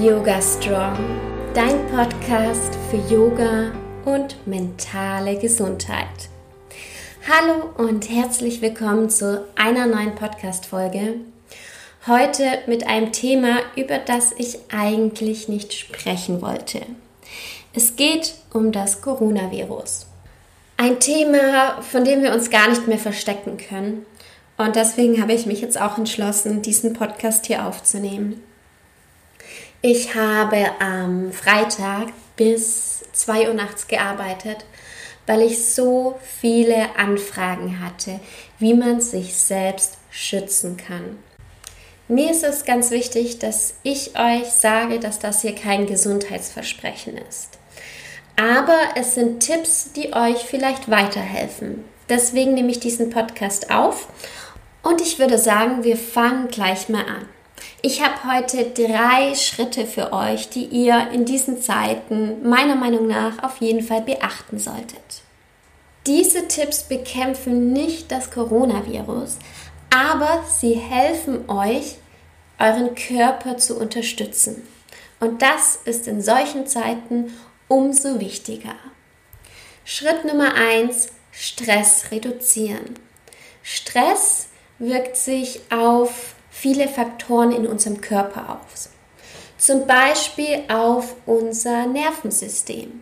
Yoga Strong, dein Podcast für Yoga und mentale Gesundheit. Hallo und herzlich willkommen zu einer neuen Podcast-Folge. Heute mit einem Thema, über das ich eigentlich nicht sprechen wollte. Es geht um das Coronavirus. Ein Thema, von dem wir uns gar nicht mehr verstecken können. Und deswegen habe ich mich jetzt auch entschlossen, diesen Podcast hier aufzunehmen. Ich habe am Freitag bis 2 Uhr nachts gearbeitet, weil ich so viele Anfragen hatte, wie man sich selbst schützen kann. Mir ist es ganz wichtig, dass ich euch sage, dass das hier kein Gesundheitsversprechen ist. Aber es sind Tipps, die euch vielleicht weiterhelfen. Deswegen nehme ich diesen Podcast auf und ich würde sagen, wir fangen gleich mal an. Ich habe heute drei Schritte für euch, die ihr in diesen Zeiten meiner Meinung nach auf jeden Fall beachten solltet. Diese Tipps bekämpfen nicht das Coronavirus, aber sie helfen euch, euren Körper zu unterstützen. Und das ist in solchen Zeiten umso wichtiger. Schritt Nummer eins: Stress reduzieren. Stress wirkt sich auf viele Faktoren in unserem Körper aus. Zum Beispiel auf unser Nervensystem.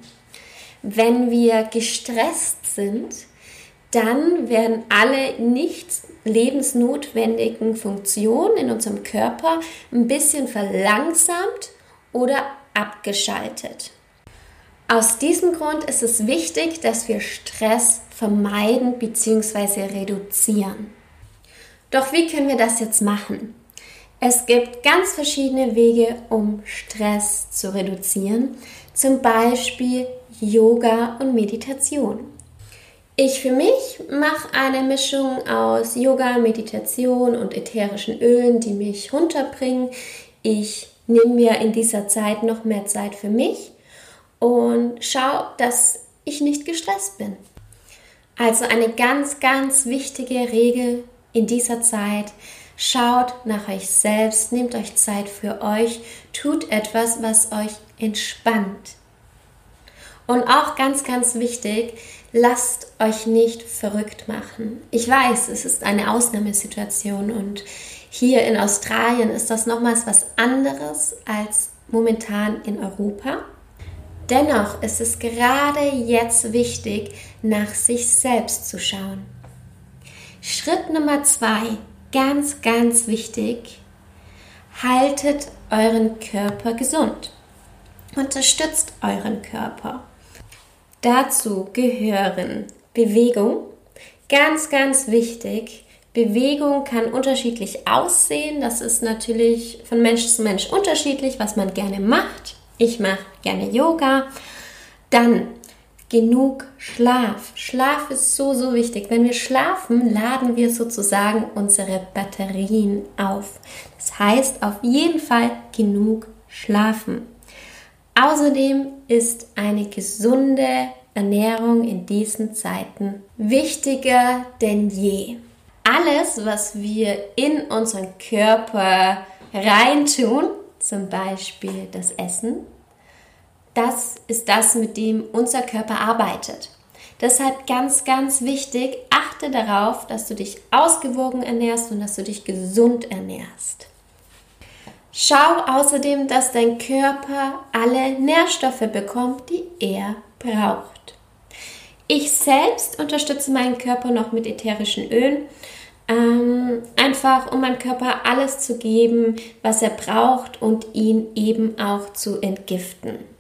Wenn wir gestresst sind, dann werden alle nicht lebensnotwendigen Funktionen in unserem Körper ein bisschen verlangsamt oder abgeschaltet. Aus diesem Grund ist es wichtig, dass wir Stress vermeiden bzw. reduzieren. Doch wie können wir das jetzt machen? Es gibt ganz verschiedene Wege, um Stress zu reduzieren, zum Beispiel Yoga und Meditation. Ich für mich mache eine Mischung aus Yoga, Meditation und ätherischen Ölen, die mich runterbringen. Ich nehme mir in dieser Zeit noch mehr Zeit für mich und schaue, dass ich nicht gestresst bin. Also eine ganz, ganz wichtige Regel in dieser Zeit. Schaut nach euch selbst, nehmt euch Zeit für euch, tut etwas, was euch entspannt. Und auch ganz, ganz wichtig, lasst euch nicht verrückt machen. Ich weiß, es ist eine Ausnahmesituation und hier in Australien ist das nochmals was anderes als momentan in Europa. Dennoch ist es gerade jetzt wichtig, nach sich selbst zu schauen. Schritt Nummer zwei, ganz, ganz wichtig, haltet euren Körper gesund. Unterstützt euren Körper. Dazu gehören Bewegung, ganz, ganz wichtig. Bewegung kann unterschiedlich aussehen. Das ist natürlich von Mensch zu Mensch unterschiedlich, was man gerne macht. Ich mache gerne Yoga. Dann genug Schlaf. Schlaf ist so, so wichtig. Wenn wir schlafen, laden wir sozusagen unsere Batterien auf. Das heißt, auf jeden Fall genug schlafen. Außerdem ist eine gesunde Ernährung in diesen Zeiten wichtiger denn je. Alles, was wir in unseren Körper reintun, zum Beispiel das Essen, das ist das, mit dem unser Körper arbeitet. Deshalb ganz, ganz wichtig, achte darauf, dass du dich ausgewogen ernährst und dass du dich gesund ernährst. Schau außerdem, dass dein Körper alle Nährstoffe bekommt, die er braucht. Ich selbst unterstütze meinen Körper noch mit ätherischen Ölen, ähm, einfach um meinem Körper alles zu geben, was er braucht und ihn eben auch zu entgiften.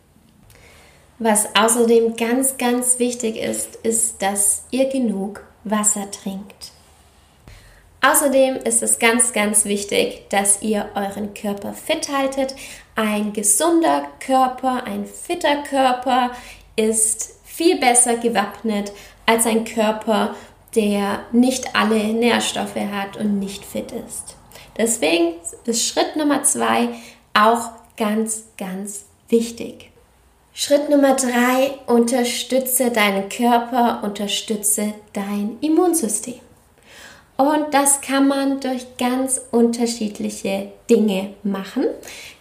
Was außerdem ganz, ganz wichtig ist, ist, dass ihr genug Wasser trinkt. Außerdem ist es ganz, ganz wichtig, dass ihr euren Körper fit haltet. Ein gesunder Körper, ein fitter Körper ist viel besser gewappnet als ein Körper, der nicht alle Nährstoffe hat und nicht fit ist. Deswegen ist Schritt Nummer zwei auch ganz, ganz wichtig. Schritt Nummer drei, unterstütze deinen Körper, unterstütze dein Immunsystem. Und das kann man durch ganz unterschiedliche Dinge machen,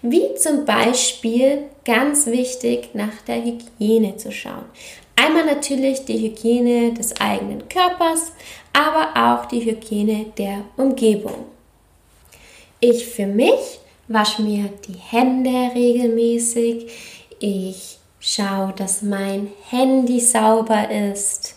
wie zum Beispiel ganz wichtig nach der Hygiene zu schauen. Einmal natürlich die Hygiene des eigenen Körpers, aber auch die Hygiene der Umgebung. Ich für mich wasche mir die Hände regelmäßig. Ich schaue, dass mein Handy sauber ist.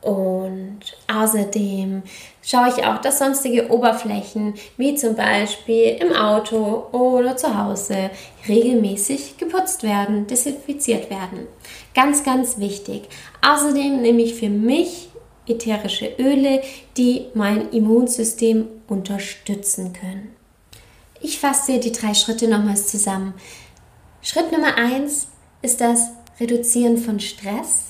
Und außerdem schaue ich auch, dass sonstige Oberflächen, wie zum Beispiel im Auto oder zu Hause, regelmäßig geputzt werden, desinfiziert werden. Ganz, ganz wichtig. Außerdem nehme ich für mich ätherische Öle, die mein Immunsystem unterstützen können. Ich fasse die drei Schritte nochmals zusammen. Schritt Nummer eins ist das Reduzieren von Stress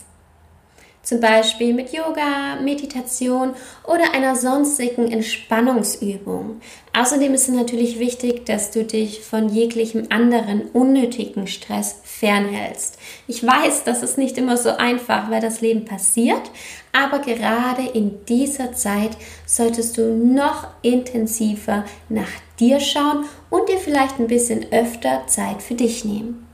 zum Beispiel mit Yoga, Meditation oder einer sonstigen Entspannungsübung. Außerdem ist es natürlich wichtig, dass du dich von jeglichem anderen unnötigen Stress fernhältst. Ich weiß, das ist nicht immer so einfach, weil das Leben passiert, aber gerade in dieser Zeit solltest du noch intensiver nach dir schauen und dir vielleicht ein bisschen öfter Zeit für dich nehmen.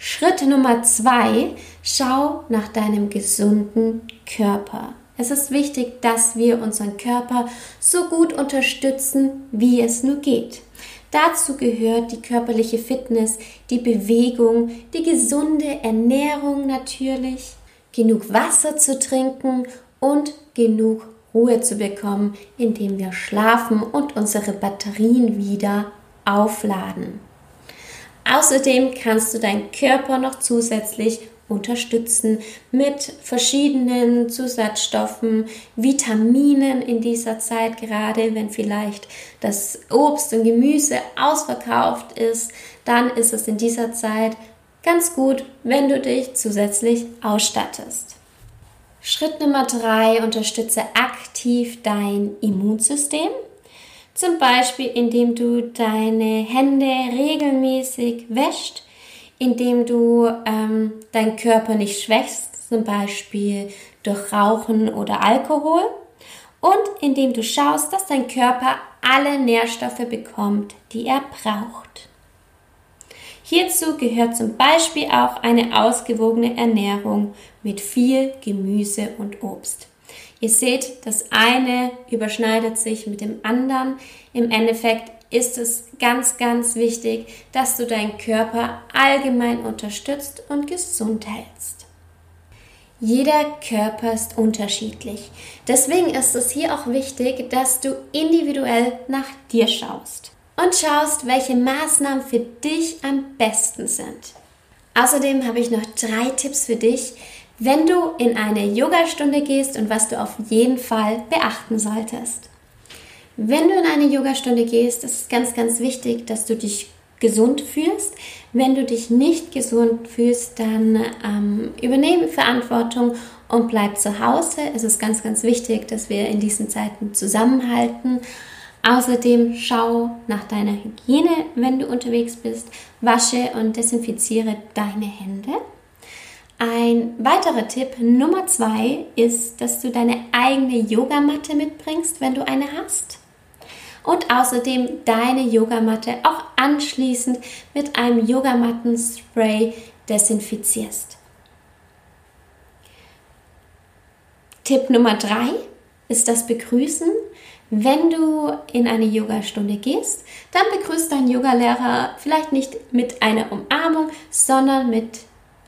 Schritt Nummer zwei, schau nach deinem gesunden Körper. Es ist wichtig, dass wir unseren Körper so gut unterstützen, wie es nur geht. Dazu gehört die körperliche Fitness, die Bewegung, die gesunde Ernährung natürlich, genug Wasser zu trinken und genug Ruhe zu bekommen, indem wir schlafen und unsere Batterien wieder aufladen. Außerdem kannst du deinen Körper noch zusätzlich unterstützen mit verschiedenen Zusatzstoffen, Vitaminen in dieser Zeit, gerade wenn vielleicht das Obst und Gemüse ausverkauft ist, dann ist es in dieser Zeit ganz gut, wenn du dich zusätzlich ausstattest. Schritt Nummer drei, unterstütze aktiv dein Immunsystem. Zum Beispiel, indem du deine Hände regelmäßig wäscht, indem du ähm, deinen Körper nicht schwächst, zum Beispiel durch Rauchen oder Alkohol. Und indem du schaust, dass dein Körper alle Nährstoffe bekommt, die er braucht. Hierzu gehört zum Beispiel auch eine ausgewogene Ernährung mit viel Gemüse und Obst. Ihr seht, das eine überschneidet sich mit dem anderen. Im Endeffekt ist es ganz, ganz wichtig, dass du deinen Körper allgemein unterstützt und gesund hältst. Jeder Körper ist unterschiedlich. Deswegen ist es hier auch wichtig, dass du individuell nach dir schaust und schaust, welche Maßnahmen für dich am besten sind. Außerdem habe ich noch drei Tipps für dich, wenn du in eine Yogastunde gehst und was du auf jeden Fall beachten solltest. Wenn du in eine Yogastunde gehst, ist es ganz, ganz wichtig, dass du dich gesund fühlst. Wenn du dich nicht gesund fühlst, dann ähm, übernehme Verantwortung und bleib zu Hause. Es ist ganz, ganz wichtig, dass wir in diesen Zeiten zusammenhalten. Außerdem schau nach deiner Hygiene, wenn du unterwegs bist. Wasche und desinfiziere deine Hände. Ein weiterer Tipp Nummer zwei ist, dass du deine eigene Yogamatte mitbringst, wenn du eine hast. Und außerdem deine Yogamatte auch anschließend mit einem Yogamattenspray desinfizierst. Tipp Nummer drei ist das Begrüßen. Wenn du in eine Yogastunde gehst, dann begrüßt dein Yogalehrer vielleicht nicht mit einer Umarmung, sondern mit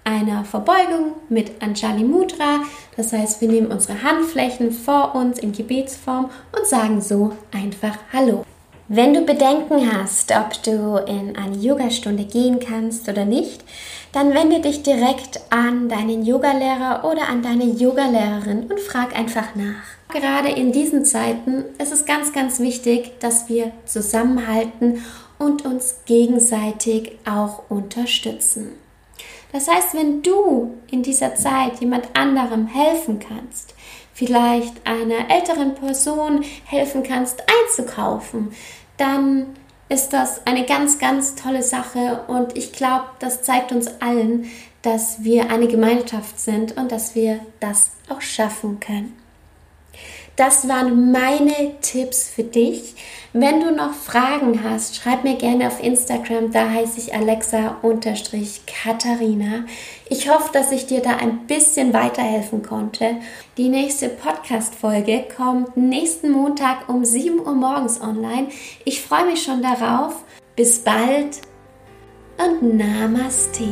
einer Verbeugung mit Anjali Mudra. Das heißt, wir nehmen unsere Handflächen vor uns in Gebetsform und sagen so einfach Hallo. Wenn du Bedenken hast, ob du in eine Yogastunde gehen kannst oder nicht, dann wende dich direkt an deinen Yogalehrer oder an deine Yogalehrerin und frag einfach nach. Gerade in diesen Zeiten ist es ganz, ganz wichtig, dass wir zusammenhalten und uns gegenseitig auch unterstützen. Das heißt, wenn du in dieser Zeit jemand anderem helfen kannst, vielleicht einer älteren Person helfen kannst einzukaufen, dann ist das eine ganz, ganz tolle Sache und ich glaube, das zeigt uns allen, dass wir eine Gemeinschaft sind und dass wir das auch schaffen können. Das waren meine Tipps für dich. Wenn du noch Fragen hast, schreib mir gerne auf Instagram, da heiße ich Alexa-Katharina. Ich hoffe, dass ich dir da ein bisschen weiterhelfen konnte. Die nächste Podcast-Folge kommt nächsten Montag um 7 Uhr morgens online. Ich freue mich schon darauf. Bis bald und Namaste.